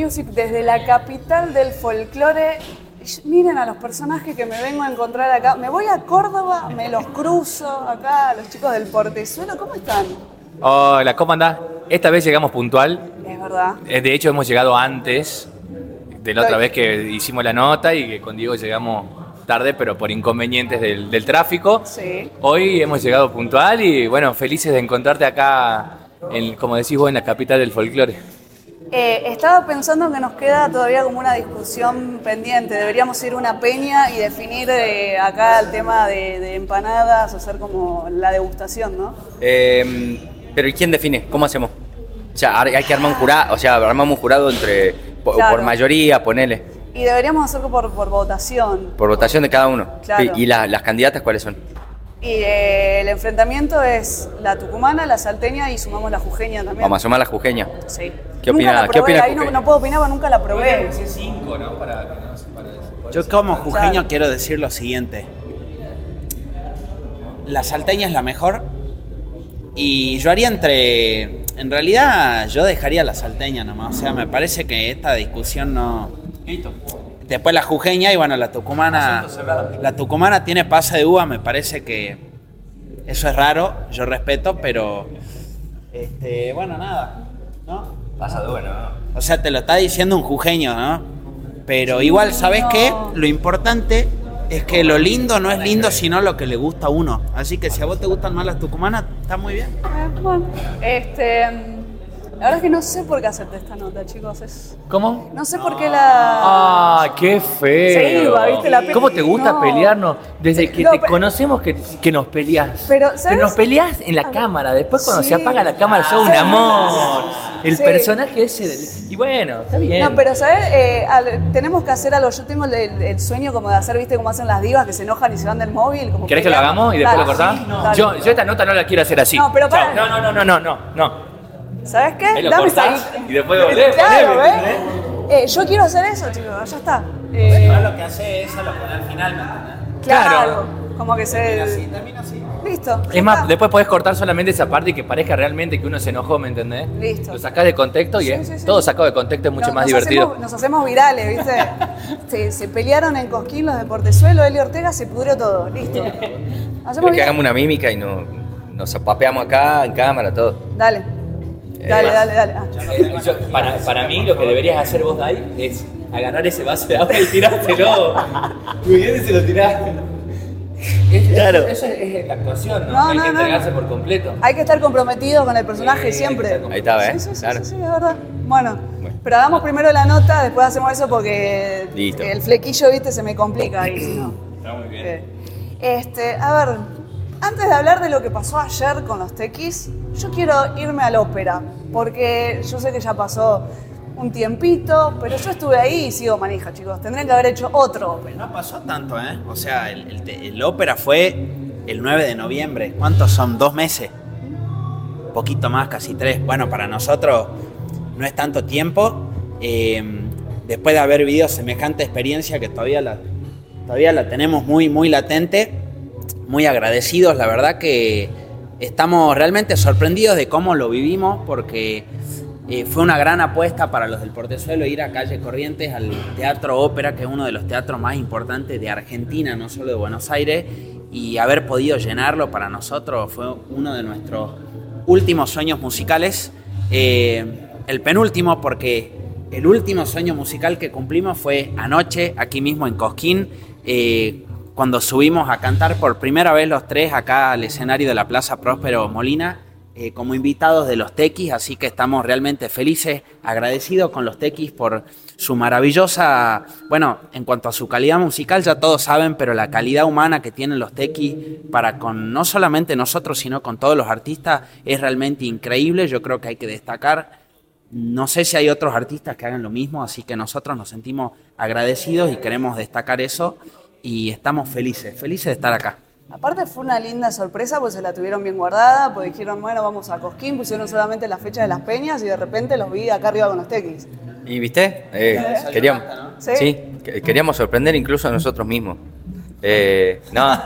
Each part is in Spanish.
Music desde la capital del folclore. Miren a los personajes que me vengo a encontrar acá. Me voy a Córdoba, me los cruzo acá, los chicos del Portezuelo. ¿Cómo están? Hola, ¿cómo andás? Esta vez llegamos puntual. Es verdad. Eh, De hecho, hemos llegado antes de la otra vez que hicimos la nota y que con Diego llegamos tarde, pero por inconvenientes del, del tráfico. Sí. Hoy hemos llegado puntual y bueno, felices de encontrarte acá, en, como decís vos, en la capital del folclore. Eh, estaba pensando que nos queda todavía como una discusión pendiente. Deberíamos ir a una peña y definir eh, acá el tema de, de empanadas, hacer como la degustación, ¿no? Eh, pero ¿y quién define? ¿Cómo hacemos? O sea, hay que armar un jurado, o sea, armamos un jurado entre por, Claro. por mayoría, ponele, Y deberíamos hacerlo por, por votación. por votación de cada uno. Claro. ¿Y, y la- las candidatas cuáles son? Y eh, el enfrentamiento es la tucumana, la salteña y sumamos la jujeña también. Vamos a sumar la jujeña. Sí. ¿Qué Nunca la qué ahí no, no puedo opinar porque nunca la probé. Yo como jujeño quiero decir lo siguiente. La salteña es la mejor. Y yo haría entre... En realidad yo dejaría la salteña nomás. O sea, me parece que esta discusión no... Después la jujeña y bueno, la tucumana... La tucumana tiene pasa de uva, me parece que eso es raro, yo respeto, pero... Este, bueno, nada. ¿No? Pasa de bueno, O sea, te lo está diciendo un jujeño, ¿no? Pero igual, ¿sabes no. qué? Lo importante es que lo lindo no es lindo, sino lo que le gusta a uno. Así que si a vos te gustan más las tucumanas, está muy bien. Eh, bueno, este, mm, la verdad es que no sé por qué hacerte esta nota, chicos. Es, ¿Cómo? no sé por qué la... Ah, qué feo. Se iba, ¿viste? La pe- ¿Cómo te gusta No. pelearnos? Desde que No, te pero- conocemos que, que nos peleás. Pero, ¿sabes? nos peleás en la cámara. Después cuando Sí. se apaga la cámara sos un Sí. amor. El Sí. personaje ese. del- Y bueno, está bien. No, pero ¿sabes? Eh, al- tenemos que hacer algo. Yo tengo el, el sueño como de hacer, ¿viste? Como hacen las divas que se enojan y se van del móvil. Como ¿Querés que lo hagamos y después Dale, lo cortás? sí, dale. yo, yo esta nota no la quiero hacer así. No, pero para. No, no, no, no, no, no, no. ¿Sabes qué? Ahí lo Dame cortás y después volvés, Claro, ¿ves? Eh, yo quiero hacer eso, chicos. Ya está. Eh, lo que hace es a lo poner al final, claro. Claro. Como que se. termina así. Listo. Es más, está. después podés cortar solamente esa parte y que parezca realmente que uno se enojó, ¿me entendés? Listo. Lo sacás de contexto y Sí, es- sí, sí. todo sacado de contexto es mucho más nos divertido. Hacemos, nos hacemos virales, ¿viste? se, se pelearon en Cosquín los de Portezuelo, Eli Ortega, se pudrió todo. Listo. Hacemos Creo que hagamos una mímica y no, nos apapeamos acá en cámara, todo. Dale. Dale, Eh, dale, dale. Ah. Eh, yo- para, para mí lo que deberías hacer vos, Dai, es agarrar ese vaso de agua y tirártelo. Muy bien, se lo tirás. Es- Claro. Eso es, es la actuación, ¿no? No, Hay no, que no. entregarse por completo. Hay que estar comprometidos con el personaje Sí, siempre. Ahí está, ¿eh? Sí, sí, sí, Claro. sí, sí, es verdad. Bueno, Bueno. pero hagamos primero la nota, después hacemos eso porque Listo. el flequillo, viste, se me complica ahí, si no. Está muy bien. Eh, Este, a ver, antes de hablar de lo que pasó ayer con los tequis, yo quiero irme a la ópera, porque yo sé que ya pasó un tiempito, pero yo estuve ahí y sigo manija, chicos. Tendrían que haber hecho otro ópera. No pasó tanto, ¿eh? O sea, el ópera fue el 9 de noviembre. ¿Cuántos son? ¿Dos meses? Poquito más, casi tres. Bueno, para nosotros no es tanto tiempo. Eh, después de haber vivido semejante experiencia que todavía la, todavía la tenemos muy, muy latente, muy agradecidos. La verdad que estamos realmente sorprendidos de cómo lo vivimos porque eh, fue una gran apuesta para los del Portezuelo ir a Calle Corrientes al Teatro Ópera, que es uno de los teatros más importantes de Argentina, no solo de Buenos Aires, y haber podido llenarlo para nosotros fue uno de nuestros últimos sueños musicales. Eh, el penúltimo, porque el último sueño musical que cumplimos fue anoche, aquí mismo en Cosquín, eh, cuando subimos a cantar por primera vez los tres acá al escenario de la Plaza Próspero Molina eh, como invitados de los Tequis, así que estamos realmente felices, agradecidos con los Tequis por su maravillosa, bueno, en cuanto a su calidad musical ya todos saben, pero la calidad humana que tienen los Tequis para con no solamente nosotros, sino con todos los artistas es realmente increíble, yo creo que hay que destacar. No sé si hay otros artistas que hagan lo mismo, así que nosotros nos sentimos agradecidos y queremos destacar eso y estamos felices, felices de estar acá. Aparte fue una linda sorpresa, pues se la tuvieron bien guardada, pues dijeron, bueno, vamos a Cosquín, pusieron solamente la fecha de las peñas y de repente los vi acá arriba con los tequis. ¿Y viste? Eh, queríamos, ¿Sí? sí, que- queríamos sorprender incluso a nosotros mismos. Eh, no.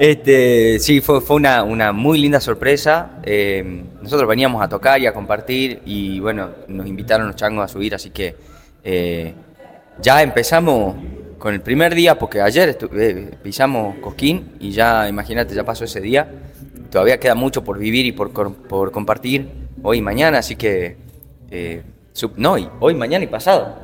Este, sí, fue, fue una, una muy linda sorpresa. Eh, nosotros veníamos a tocar y a compartir y bueno, nos invitaron los changos a subir, así que eh, ya empezamos con el primer día, porque ayer estu- eh, pisamos Cosquín y ya, imagínate, ya pasó ese día. Todavía queda mucho por vivir y por, por compartir hoy y mañana, así que... eh, sub- no, y hoy, mañana y pasado.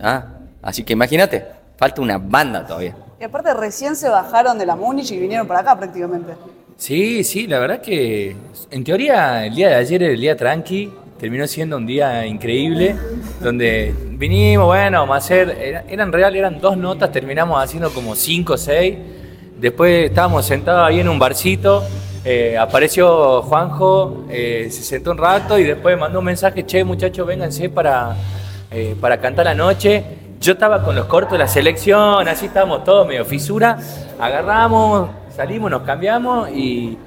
Ah, así que imagínate, falta una banda todavía. Y aparte recién se bajaron de la Múnich y vinieron para acá prácticamente. Sí, sí, la verdad que en teoría el día de ayer era el día tranqui, terminó siendo un día increíble, donde vinimos, bueno, vamos a hacer, era- eran real, eran dos notas, terminamos haciendo como cinco o seis, después estábamos sentados ahí en un barcito, eh, apareció Juanjo, eh, se sentó un rato y después mandó un mensaje, che muchachos, vénganse para, eh, para cantar la noche. Yo estaba con los cortos de la selección, así estábamos todos medio fisura, agarramos, salimos, nos cambiamos y,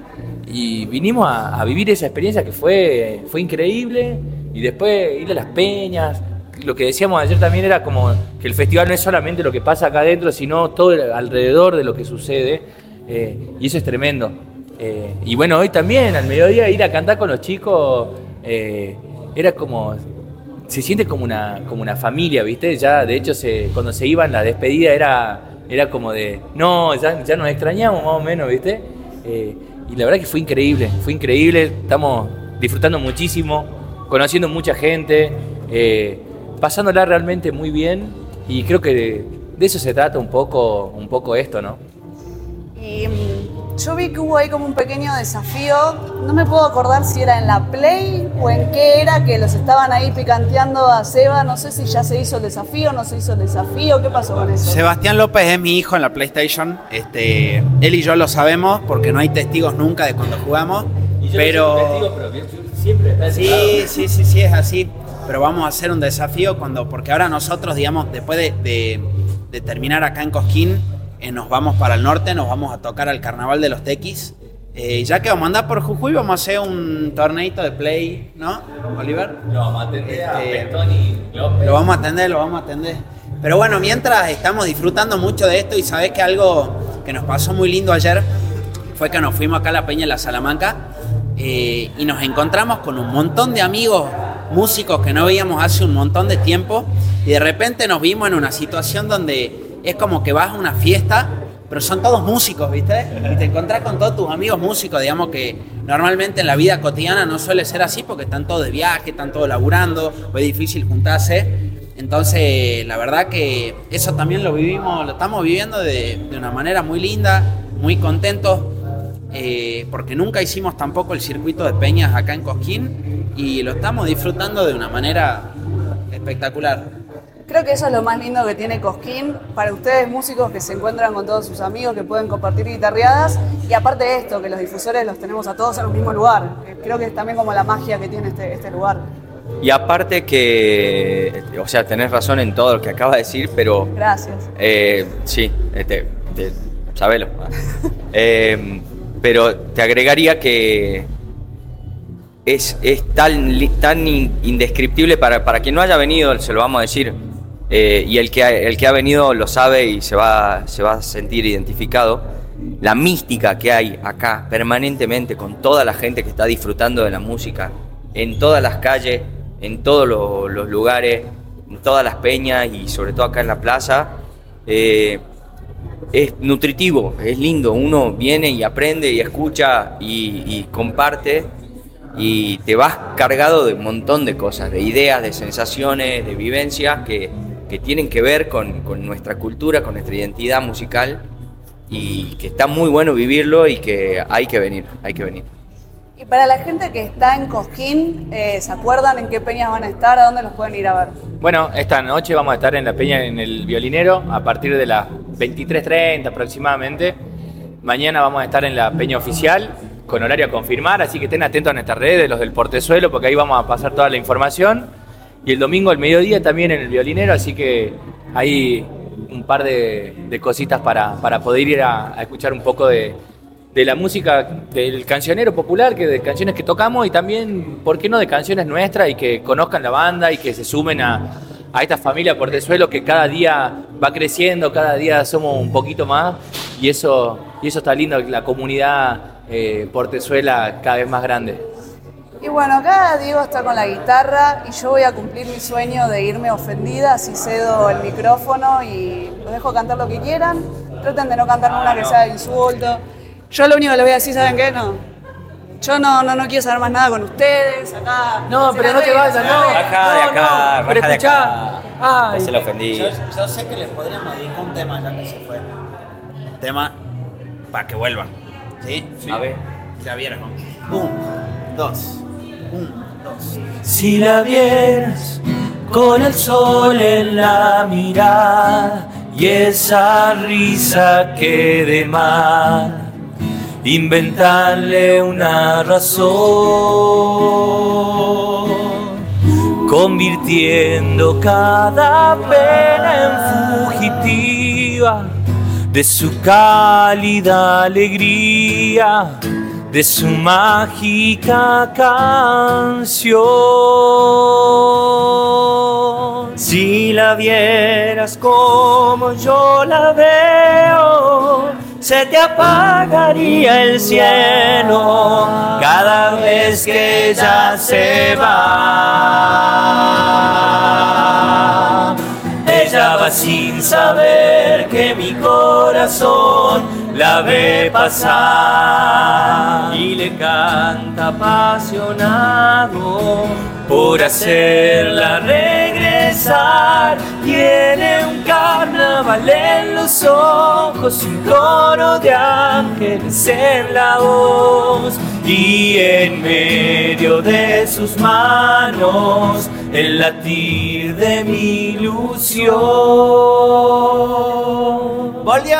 y vinimos a, vivir esa experiencia que fue, fue increíble. Y después ir a las peñas. Lo que decíamos ayer también era como que el festival no es solamente lo que pasa acá adentro, sino todo alrededor de lo que sucede. eh, y eso es tremendo. Eh, y bueno, hoy también, al mediodía, ir a cantar con los chicos eh, era como se siente como una, como una familia, ¿viste? Ya, de hecho, cuando se iban, la despedida era, era como de, no, ya, ya nos extrañamos más o menos, ¿viste? Y la verdad que fue increíble, fue increíble, estamos disfrutando muchísimo, conociendo mucha gente, eh, pasándola realmente muy bien y creo que de, eso se trata un poco, un poco esto, ¿no? Mm, yo vi que hubo ahí como un pequeño desafío. No me puedo acordar si era en la Play o en qué era que los estaban ahí picanteando a Seba. No sé si ya se hizo el desafío, no se hizo el desafío. ¿Qué pasó con eso? Sebastián López es mi hijo en la PlayStation. Este, él y yo lo sabemos porque no hay testigos nunca de cuando jugamos. pero siempre está sí, sí, sí, sí, es así. Pero vamos a hacer un desafío cuando, porque ahora nosotros, digamos, después de, de- de terminar acá en Cosquín, eh, nos vamos para el norte, nos vamos a tocar al Carnaval de los Tequis. Eh, ya que vamos a andar por Jujuy, vamos a hacer un torneito de play, ¿no, Oliver? Lo vamos a atender a Este, López. Lo vamos a atender, lo vamos a atender. Pero bueno, mientras estamos disfrutando mucho de esto y sabés que algo que nos pasó muy lindo ayer fue que nos fuimos acá a la Peña de la Salamanca eh, y nos encontramos con un montón de amigos músicos que no veíamos hace un montón de tiempo y de repente nos vimos en una situación donde es como que vas a una fiesta pero son todos músicos, ¿viste? Y te encontrás con todos tus amigos músicos, digamos que normalmente en la vida cotidiana no suele ser así porque están todos de viaje, están todos laburando, o es difícil juntarse. Entonces, la verdad que eso también lo vivimos, lo estamos viviendo de, una manera muy linda, muy contentos, eh, porque nunca hicimos tampoco el circuito de peñas acá en Cosquín y lo estamos disfrutando de una manera espectacular. Creo que eso es lo más lindo que tiene Cosquín para ustedes músicos que se encuentran con todos sus amigos, que pueden compartir guitarreadas y aparte de esto, que los difusores los tenemos a todos en un mismo lugar. Eh, Creo que es también como la magia que tiene este, este lugar. Y aparte que, o sea, tenés razón en todo lo que acabas de decir, pero Gracias. eh, sí, este, te- sabelo. Eh, pero te agregaría que es, es tan, tan in- indescriptible para, para quien no haya venido, se lo vamos a decir. Eh, y el que, ha, el que ha venido lo sabe y se va, se va a sentir identificado. La mística que hay acá permanentemente con toda la gente que está disfrutando de la música, en todas las calles, en todos lo- los lugares, en todas las peñas y sobre todo acá en la plaza, eh, es nutritivo, es lindo. Uno viene y aprende y escucha y, y comparte y te vas cargado de un montón de cosas, de ideas, de sensaciones, de vivencias que, que tienen que ver con, con nuestra cultura, con nuestra identidad musical y que está muy bueno vivirlo y que hay que venir, hay que venir. Y para la gente que está en Cosquín, eh, ¿se acuerdan en qué peñas van a estar? ¿A dónde los pueden ir a ver? Bueno, esta noche vamos a estar en la Peña en el Violinero a partir de las 23.30 aproximadamente. Mañana vamos a estar en la Peña Oficial con horario a confirmar, así que estén atentos a nuestras redes, los del Portezuelo, porque ahí vamos a pasar toda la información. Y el domingo al mediodía también en el Violinero, así que hay un par de, cositas para, para poder ir a, escuchar un poco de, de la música del cancionero popular, que de canciones que tocamos y también, ¿por qué no?, de canciones nuestras y que conozcan la banda y que se sumen a, a esta familia Portezuelo que cada día va creciendo, cada día somos un poquito más y eso, y eso está lindo, la comunidad eh, Portezuela cada vez más grande. Y bueno, acá Diego está con la guitarra y yo voy a cumplir mi sueño de irme ofendida, así cedo el micrófono y los dejo cantar lo que quieran. Traten de no cantar una que sea de insulto. Yo lo único que les voy a decir, ¿saben qué? No. Yo no, no, no quiero saber más nada con ustedes. Acá. No, pero no te vayas, no. Baja de acá, baja de acá. Ay. Se lo ofendí. Yo, yo sé que les podríamos dedicar un tema ya que se fue. Un tema para que vuelvan. ¿Sí? A ver. Ya vieron. Un, dos. Si la vieras con el sol en la mirada y esa risa que de mar, inventarle una razón, convirtiendo cada pena en fugitiva de su cálida alegría, de su mágica canción. Si la vieras como yo la veo, se te apagaría el cielo cada vez que ella se va. Ella va sin saber que mi corazón la ve pasar y le canta apasionado por hacerla regresar. Tiene un carnaval en los ojos, un coro de ángeles en la voz y en medio de sus manos el latir de mi ilusión. ¡Volvió!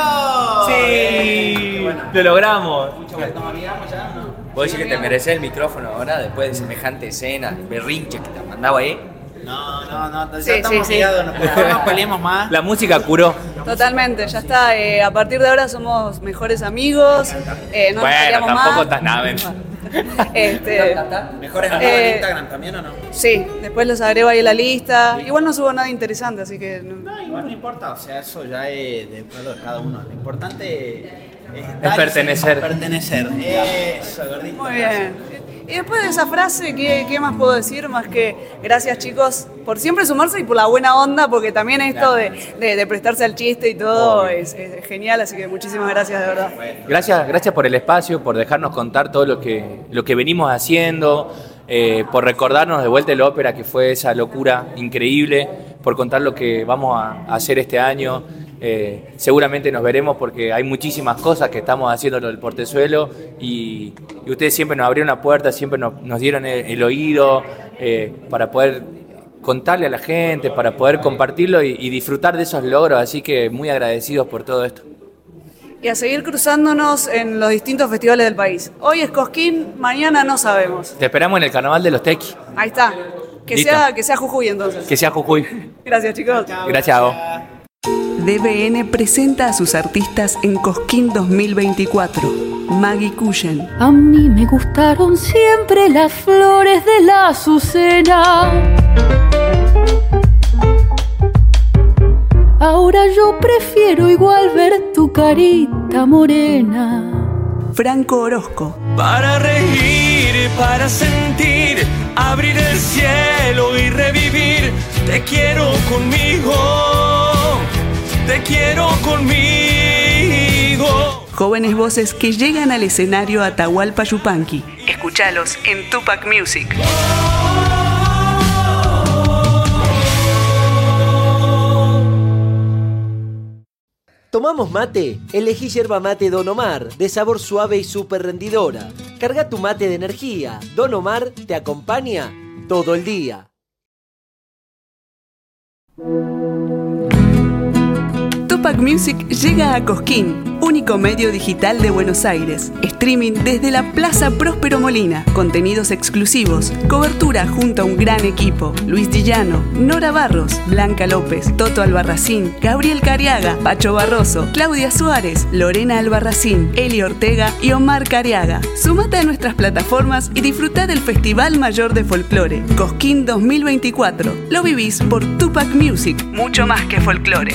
Sí, Bueno. lo logramos. ¿Nos olvidamos ya? ¿no? ¿Vos decís que te mereces el micrófono ahora después de semejante escena, berrinche que te mandaba ahí? No, no, no, ya Sí, estamos sí, sí. no, más. La música curó. Totalmente, ya está. eh, a partir de ahora somos mejores amigos. eh, no bueno, tampoco más. estás nave. Este, ¿Mejores amigos Eh, en Instagram también o no? sí, después los agrego ahí en la lista. Igual no subo nada interesante, así que. no- No, igual no importa, o sea, eso ya es de acuerdo de cada uno. Lo importante es, pertenecer. Pertenecer. Eso, gordito. Muy bien. Y después de esa frase, ¿qué, qué más puedo decir? Más que gracias chicos por siempre sumarse y por la buena onda, porque también esto de, de- de prestarse al chiste y todo es, es genial, así que muchísimas gracias de verdad. Gracias, gracias por el espacio, por dejarnos contar todo lo que, lo que venimos haciendo, eh, por recordarnos de vuelta el ópera, que fue esa locura increíble, por contar lo que vamos a hacer este año. Eh, seguramente nos veremos porque hay muchísimas cosas que estamos haciendo lo del portezuelo y, y ustedes siempre nos abrieron la puerta, siempre nos, nos dieron el, el oído eh, para poder contarle a la gente, para poder compartirlo y, y disfrutar de esos logros. Así que muy agradecidos por todo esto. Y a seguir cruzándonos en los distintos festivales del país. Hoy es Cosquín, mañana no sabemos. Te esperamos en el carnaval de los Tequis. Ahí está. Que Listo. sea, que sea Jujuy entonces. Que sea Jujuy. Gracias chicos. Gracias a vos. DBN presenta a sus artistas en Cosquín 2024. Maggie Cushen, A mí me gustaron siempre las flores de la azucena. Ahora yo prefiero igual ver tu carita morena. Franco Orozco, Para reír, para sentir, abrir el cielo y revivir. Te quiero conmigo, te quiero conmigo. jóvenes voces que llegan al escenario Atahualpa Yupanqui. Escuchalos en Tupac Music. ¿Tomamos mate? Elegí yerba mate Don Omar, de sabor suave y súper rendidora. Carga tu mate de energía. Don Omar te acompaña todo el día. Tupac Music llega a Cosquín. Único medio digital de Buenos Aires. Streaming desde la Plaza Próspero Molina. Contenidos exclusivos. Cobertura junto a un gran equipo. Luis Dillano, Nora Barros, Blanca López, Toto Albarracín, Gabriel Cariaga, Pacho Barroso, Claudia Suárez, Lorena Albarracín, Eli Ortega y Omar Cariaga. Sumate a nuestras plataformas y disfruta del Festival Mayor de Folclore, Cosquín 2024. Lo vivís por Tupac Music, mucho más que folclore.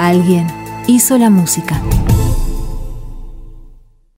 alguien hizo la música.